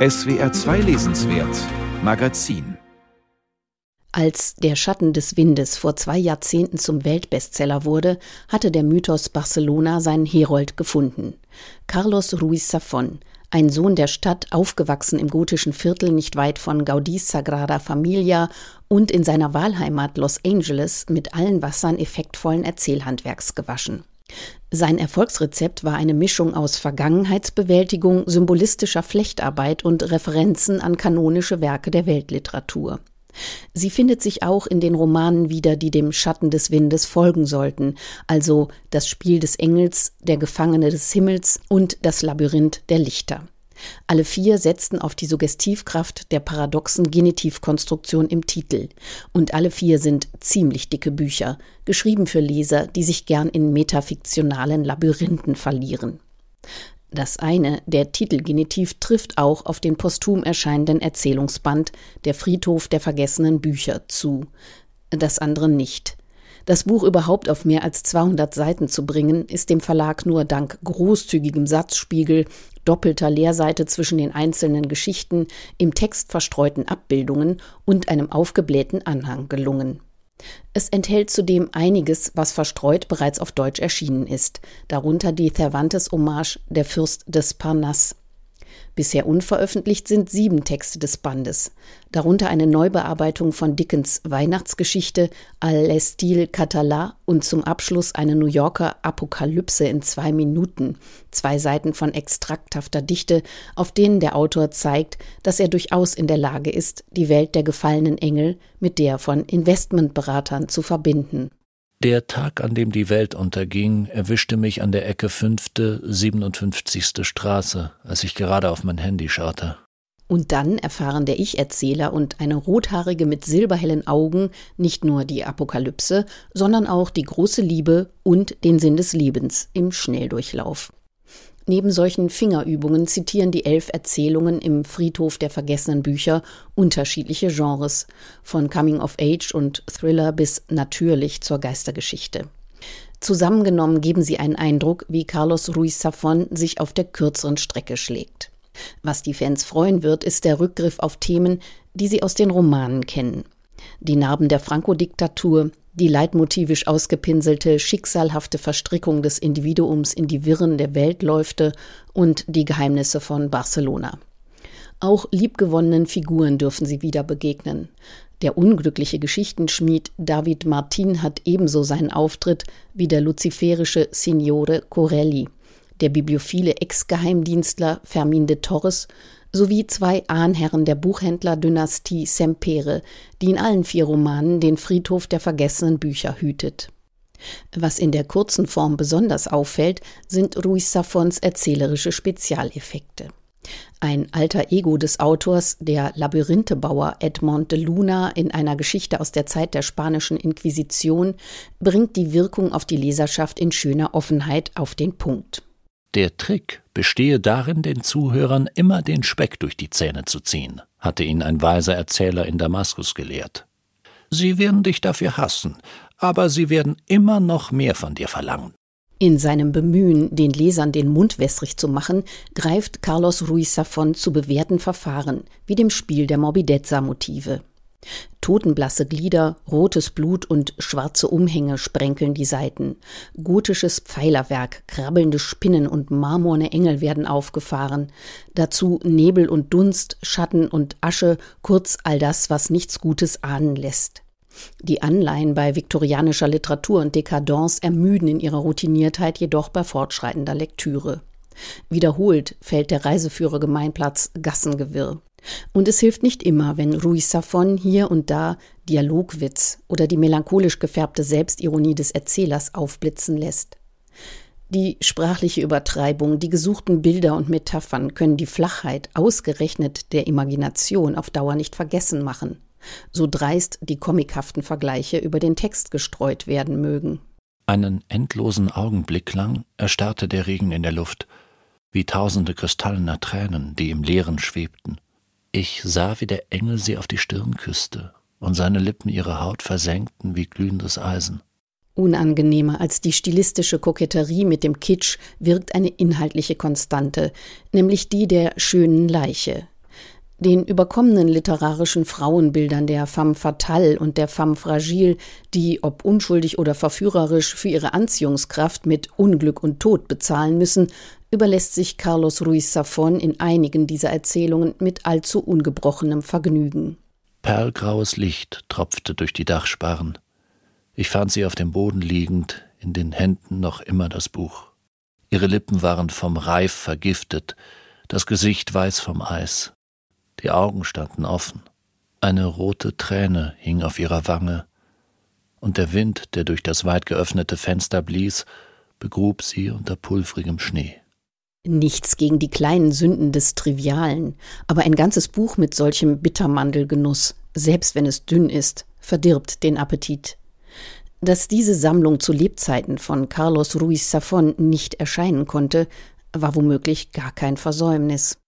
SWR 2 Lesenswert Magazin als Der Schatten des Windes vor zwei Jahrzehnten zum Weltbestseller wurde, hatte der Mythos Barcelona seinen Herold gefunden. Carlos Ruiz Zafón, ein Sohn der Stadt, aufgewachsen im gotischen Viertel nicht weit von Gaudís Sagrada Familia und in seiner Wahlheimat Los Angeles mit allen Wassern effektvollen Erzählhandwerks gewaschen. Sein Erfolgsrezept war eine Mischung aus Vergangenheitsbewältigung, symbolistischer Flechtarbeit und Referenzen an kanonische Werke der Weltliteratur. Sie findet sich auch in den Romanen wieder, die dem Schatten des Windes folgen sollten, also das Spiel des Engels, der Gefangene des Himmels und das Labyrinth der Lichter. Alle vier setzten auf die Suggestivkraft der paradoxen Genitivkonstruktion im Titel. Und alle vier sind ziemlich dicke Bücher, geschrieben für Leser, die sich gern in metafiktionalen Labyrinthen verlieren. Das eine, der Titelgenitiv, trifft auch auf den posthum erscheinenden Erzählungsband Der Friedhof der vergessenen Bücher zu, das andere nicht. Das Buch überhaupt auf mehr als 200 Seiten zu bringen, ist dem Verlag nur dank großzügigem Satzspiegel, doppelter Leerseite zwischen den einzelnen Geschichten, im Text verstreuten Abbildungen und einem aufgeblähten Anhang gelungen. Es enthält zudem einiges, was verstreut bereits auf Deutsch erschienen ist, darunter die Cervantes-Hommage Der Fürst des Parnasse. Bisher unveröffentlicht sind sieben Texte des Bandes, darunter eine Neubearbeitung von Dickens Weihnachtsgeschichte Al l'Estil Català und zum Abschluss eine New Yorker Apokalypse in zwei Minuten, zwei Seiten von extrakthafter Dichte, auf denen der Autor zeigt, dass er durchaus in der Lage ist, die Welt der gefallenen Engel mit der von Investmentberatern zu verbinden. Der Tag, an dem die Welt unterging, erwischte mich an der Ecke fünfte, 57. Straße, als ich gerade auf mein Handy schaute. Und dann erfahren der Ich-Erzähler und eine Rothaarige mit silberhellen Augen nicht nur die Apokalypse, sondern auch die große Liebe und den Sinn des Lebens im Schnelldurchlauf. Neben solchen Fingerübungen zitieren die elf Erzählungen im Friedhof der vergessenen Bücher unterschiedliche Genres, von Coming of Age und Thriller bis natürlich zur Geistergeschichte. Zusammengenommen geben sie einen Eindruck, wie Carlos Ruiz Zafón sich auf der kürzeren Strecke schlägt. Was die Fans freuen wird, ist der Rückgriff auf Themen, die sie aus den Romanen kennen. Die Narben der Franco-Diktatur, die leitmotivisch ausgepinselte, schicksalhafte Verstrickung des Individuums in die Wirren der Weltläufte und die Geheimnisse von Barcelona. Auch liebgewonnenen Figuren dürfen sie wieder begegnen. Der unglückliche Geschichtenschmied David Martin hat ebenso seinen Auftritt wie der luziferische Signore Corelli, der bibliophile Ex-Geheimdienstler Fermin de Torres sowie zwei Ahnherren der Buchhändlerdynastie Sempere, die in allen vier Romanen den Friedhof der vergessenen Bücher hütet. Was in der kurzen Form besonders auffällt, sind Ruiz Safons erzählerische Spezialeffekte. Ein alter Ego des Autors, der Labyrinthebauer Edmond de Luna in einer Geschichte aus der Zeit der spanischen Inquisition, bringt die Wirkung auf die Leserschaft in schöner Offenheit auf den Punkt. Der Trick bestehe darin, den Zuhörern immer den Speck durch die Zähne zu ziehen, hatte ihn ein weiser Erzähler in Damaskus gelehrt. Sie werden dich dafür hassen, aber sie werden immer noch mehr von dir verlangen. In seinem Bemühen, den Lesern den Mund wässrig zu machen, greift Carlos Ruiz Zafón zu bewährten Verfahren, wie dem Spiel der Morbidezza-Motive. Totenblasse Glieder, rotes Blut und schwarze Umhänge sprenkeln die Seiten. Gotisches Pfeilerwerk, krabbelnde Spinnen und marmorne Engel werden aufgefahren. Dazu Nebel und Dunst, Schatten und Asche, kurz all das, was nichts Gutes ahnen lässt. Die Anleihen bei viktorianischer Literatur und Dekadence ermüden in ihrer Routiniertheit jedoch bei fortschreitender Lektüre. Wiederholt fällt der Reiseführer Gemeinplatz Gassengewirr. Und es hilft nicht immer, wenn Ruiz Safon hier und da Dialogwitz oder die melancholisch gefärbte Selbstironie des Erzählers aufblitzen lässt. Die sprachliche Übertreibung, die gesuchten Bilder und Metaphern können die Flachheit ausgerechnet der Imagination auf Dauer nicht vergessen machen, so dreist die komikhaften Vergleiche über den Text gestreut werden mögen. Einen endlosen Augenblick lang erstarrte der Regen in der Luft, wie tausende kristallener Tränen, die im Leeren schwebten. Ich sah, wie der Engel sie auf die Stirn küsste und seine Lippen ihre Haut versenkten wie glühendes Eisen. Unangenehmer als die stilistische Koketterie mit dem Kitsch wirkt eine inhaltliche Konstante, nämlich die der schönen Leiche. Den überkommenen literarischen Frauenbildern der femme fatale und der femme fragile, die, ob unschuldig oder verführerisch, für ihre Anziehungskraft mit Unglück und Tod bezahlen müssen, überlässt sich Carlos Ruiz Safon in einigen dieser Erzählungen mit allzu ungebrochenem Vergnügen. Perlgraues Licht tropfte durch die Dachsparren. Ich fand sie auf dem Boden liegend, in den Händen noch immer das Buch. Ihre Lippen waren vom Reif vergiftet, das Gesicht weiß vom Eis. Die Augen standen offen. Eine rote Träne hing auf ihrer Wange, und der Wind, der durch das weit geöffnete Fenster blies, begrub sie unter pulvrigem Schnee. Nichts gegen die kleinen Sünden des Trivialen, aber ein ganzes Buch mit solchem Bittermandelgenuss, selbst wenn es dünn ist, verdirbt den Appetit. Dass diese Sammlung zu Lebzeiten von Carlos Ruiz Safon nicht erscheinen konnte, war womöglich gar kein Versäumnis.